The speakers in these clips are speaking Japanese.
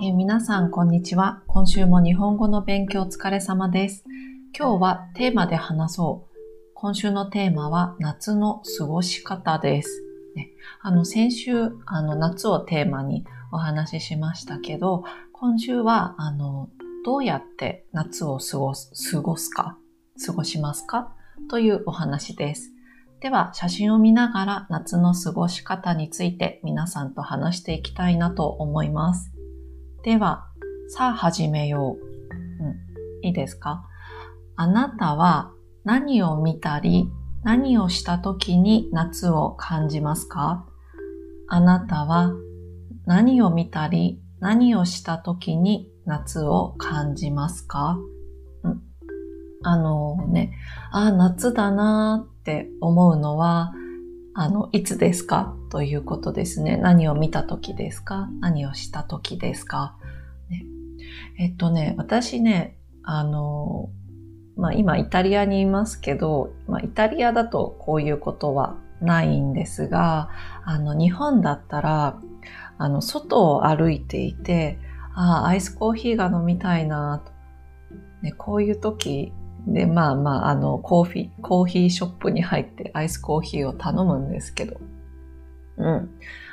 えー、皆さん、こんにちは。今週も日本語の勉強お疲れ様です。今日はテーマで話そう。今週のテーマは夏の過ごし方です。ね、あの、先週、あの、夏をテーマにお話ししましたけど、今週は、あの、どうやって夏を過ごす、過ごすか、過ごしますか？というお話です。では、写真を見ながら夏の過ごし方について皆さんと話していきたいなと思います。では、さあ始めよう。うん、いいですか？あなたは何を見たり、何をした時に夏を感じますか？あなたは何を見たり、何をした時に夏を感じますか、うん、あのね、あ、夏だなーって思うのは、あの、いつですか？ということですね。何を見た時ですか？何をした時ですか、ね、えっとね、私ね、あの、まあ今イタリアにいますけど、まあイタリアだとこういうことはないんですが、あの日本だったら、あの外を歩いていて、ああ、アイスコーヒーが飲みたいなと、ね、こういう時で、まあまあ、あの、コーヒー、コーヒーショップに入ってアイスコーヒーを頼むんですけど、うん。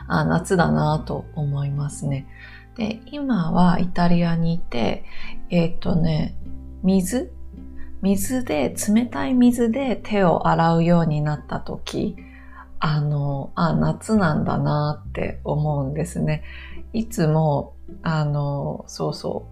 あ夏だなと思いますね。で、今はイタリアにいて、えっ、ー、とね、水？水で、冷たい水で手を洗うようになった時、あの、あ、夏なんだなって思うんですね。いつも、あの、そうそ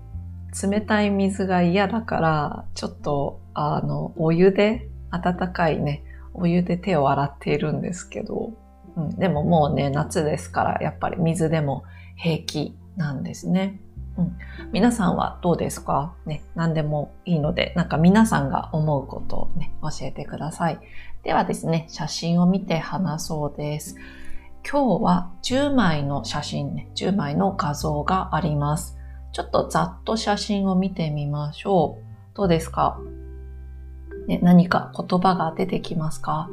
う、冷たい水が嫌だから、ちょっとあの、お湯で、温かいね、お湯で手を洗っているんですけど、うん、でももうね、夏ですから、やっぱり水でも平気なんですね。うん、皆さんはどうですか？ね、何でもいいので、なんか皆さんが思うことをね、教えてください。ではですね、写真を見て話そうです。今日は10枚の写真ね、10枚の画像があります。ちょっとざっと写真を見てみましょう。どうですか？ね、何か言葉が出てきますか？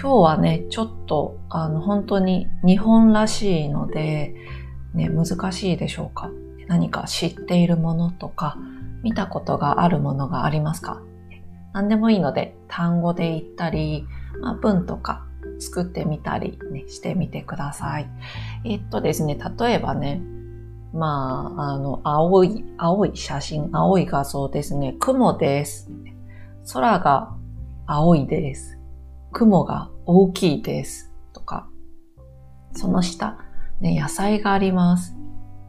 今日はね、ちょっと、あの、本当に日本らしいので、ね、難しいでしょうか？何か知っているものとか、見たことがあるものがありますか？何でもいいので、単語で言ったり、まあ、文とか作ってみたり、ね、してみてください。えっとですね、例えばね、まあ、あの、青い、青い写真、青い画像ですね。雲です。空が青いです。雲が大きいです。とか、その下、ね、野菜があります。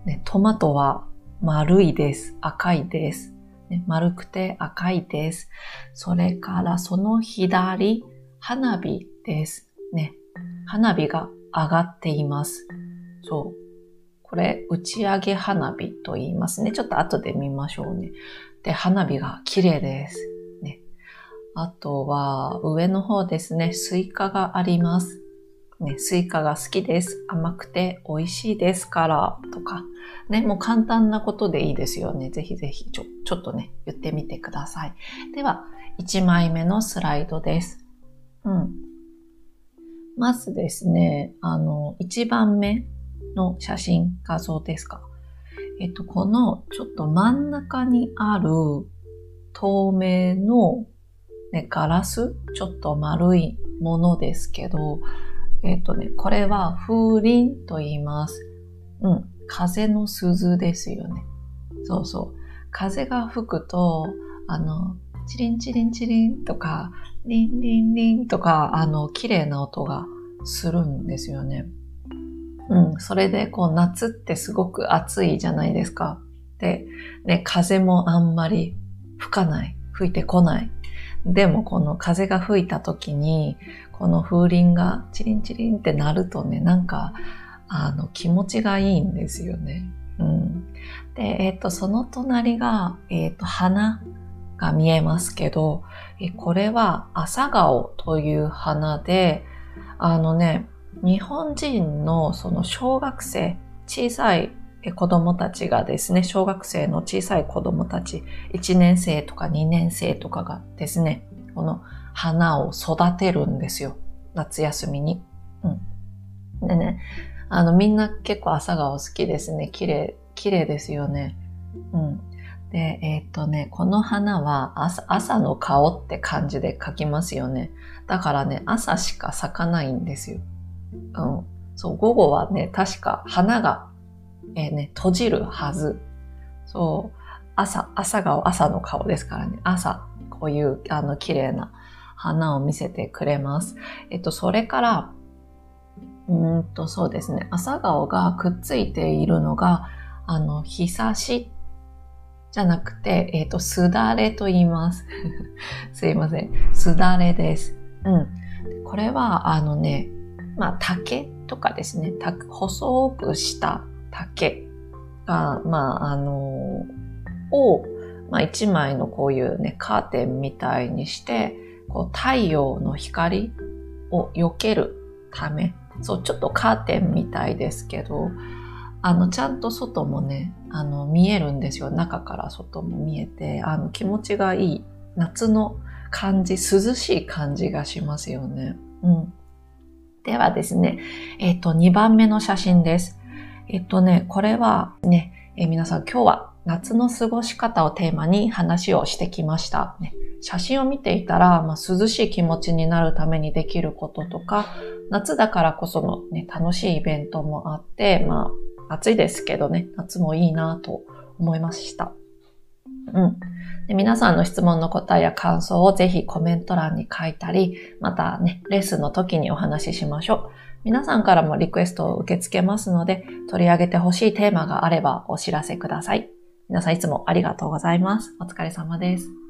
ね、トマトは丸いです。赤いです。ね、丸くて赤いです。それからその左、花火です。ね、花火が上がっています。そう。これ、打ち上げ花火と言いますね。ちょっと後で見ましょうね。で、花火が綺麗です。あとは、上の方ですね、スイカがあります。ね、スイカが好きです。甘くて美味しいですから、とか。ね、もう簡単なことでいいですよね。ぜひぜひ、ちょ、ちょっとね、言ってみてください。では、1枚目のスライドです。うん。まずですね、あの、1番目の写真、画像ですか。えっと、この、ちょっと真ん中にある透明のね、ガラス？ちょっと丸いものですけど、えっ、ー、とね、これは風鈴と言います。うん、風の鈴ですよね。そうそう。風が吹くと、あの、チリンチリンチリンとか、リンリンリンとか、あの、綺麗な音がするんですよね。うん、それで、こう、夏ってすごく暑いじゃないですか。で、ね、風もあんまり吹かない、吹いてこない。でもこの風が吹いた時に、この風鈴がチリンチリンって鳴るとね、なんか、あの、気持ちがいいんですよね。うん。で、えっ、ー、と、その隣が、えっ、ー、と、花が見えますけど、えこれは朝顔という花で、あのね、日本人のその小学生、小さい子供たちがですね、小学生の小さい子供たち、1年生とか2年生とかがですね、この花を育てるんですよ。夏休みに。うん。でね、あの、みんな結構朝顔好きですね。綺麗、綺麗ですよね。うん。で、えっ、とね、この花は朝朝の顔って感じで描きますよね。だからね、朝しか咲かないんですよ。うん。そう、午後はね、確か花が、えー、ね、閉じるはず。そう、朝、朝が朝の顔ですからね。朝、こういう、あの、綺麗な花を見せてくれます。えっと、それから、うんと、そうですね。朝顔がくっついているのが、あの、日差しじゃなくて、えっ、と、すだれと言います。すいません。すだれです。うん。これは、あのね、まあ、竹とかですね。細くした竹が、まあ、あのを、まあ、一枚のこういうね、カーテンみたいにして、こう太陽の光を避けるため、そう、ちょっとカーテンみたいですけど、あの、ちゃんと外もね、あの、見えるんですよ。中から外も見えて、あの、気持ちがいい、夏の感じ、涼しい感じがしますよね。うん。ではですね、えっ、ー、と、2番目の写真です。えっ、とね、これはね、え、皆さん今日は夏の過ごし方をテーマに話をしてきました。ね、写真を見ていたら、まあ、涼しい気持ちになるためにできることとか、夏だからこその、ね、楽しいイベントもあって、まあ、暑いですけどね、夏もいいなと思いました。うん。で皆さんの質問の答えや感想をぜひコメント欄に書いたり、またね、レッスンの時にお話ししましょう。皆さんからもリクエストを受け付けますので、取り上げてほしいテーマがあればお知らせください。皆さんいつもありがとうございます。お疲れ様です。